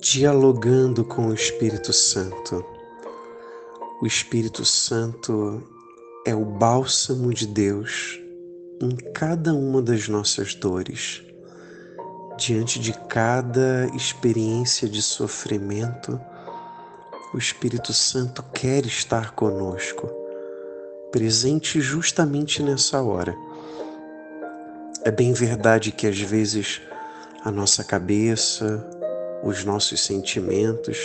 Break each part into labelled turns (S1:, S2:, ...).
S1: dialogando com o Espírito Santo. O Espírito Santo é o bálsamo de Deus em cada uma das nossas dores. Diante de cada experiência de sofrimento, o Espírito Santo quer estar conosco, presente justamente nessa hora. É bem verdade que às vezes a nossa cabeça, os nossos sentimentos.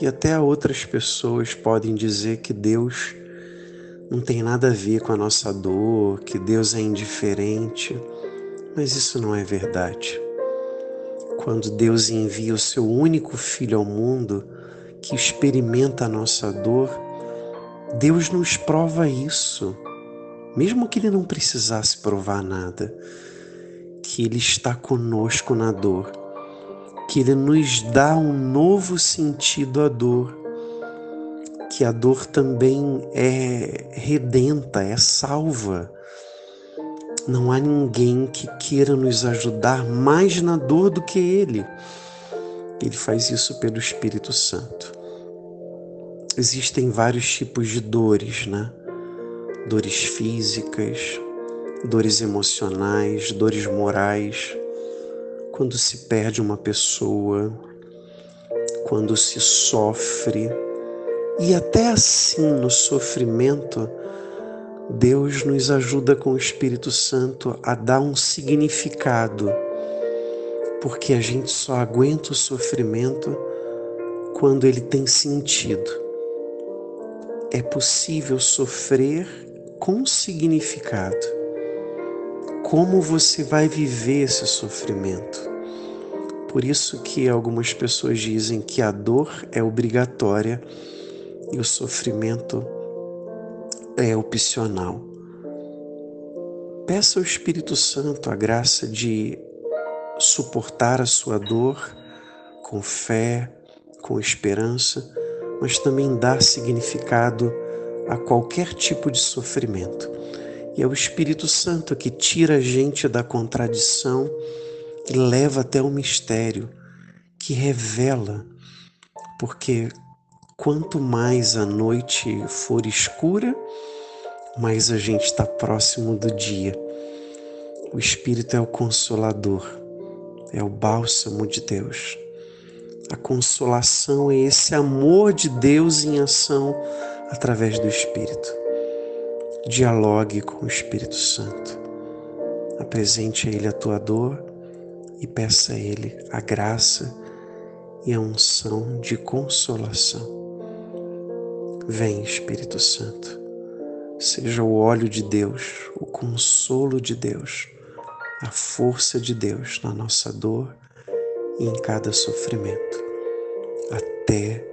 S1: E até outras pessoas podem dizer que Deus não tem nada a ver com a nossa dor, que Deus é indiferente, mas isso não é verdade. Quando Deus envia o seu único filho ao mundo que experimenta a nossa dor, Deus nos prova isso, mesmo que Ele não precisasse provar nada, que Ele está conosco na dor que Ele nos dá um novo sentido à dor, que a dor também é redenta, é salva. Não há ninguém que queira nos ajudar mais na dor do que Ele. Ele faz isso pelo Espírito Santo. Existem vários tipos de dores, né? Dores físicas, dores emocionais, dores morais quando se perde uma pessoa, quando se sofre. E até assim, no sofrimento, Deus nos ajuda com o Espírito Santo a dar um significado, porque a gente só aguenta o sofrimento quando ele tem sentido. É possível sofrer com significado como você vai viver esse sofrimento. Por isso que algumas pessoas dizem que a dor é obrigatória e o sofrimento é opcional. Peça ao Espírito Santo a graça de suportar a sua dor com fé, com esperança, mas também dar significado a qualquer tipo de sofrimento. E é o Espírito Santo que tira a gente da contradição e leva até o mistério, que revela, porque quanto mais a noite for escura, mais a gente está próximo do dia. O Espírito é o consolador, é o bálsamo de Deus. A consolação é esse amor de Deus em ação através do Espírito dialogue com o Espírito Santo. Apresente a Ele a tua dor e peça a Ele a graça e a unção de consolação. Vem, Espírito Santo, seja o óleo de Deus, o consolo de Deus, a força de Deus na nossa dor e em cada sofrimento, até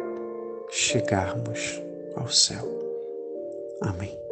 S1: chegarmos ao céu. Amém.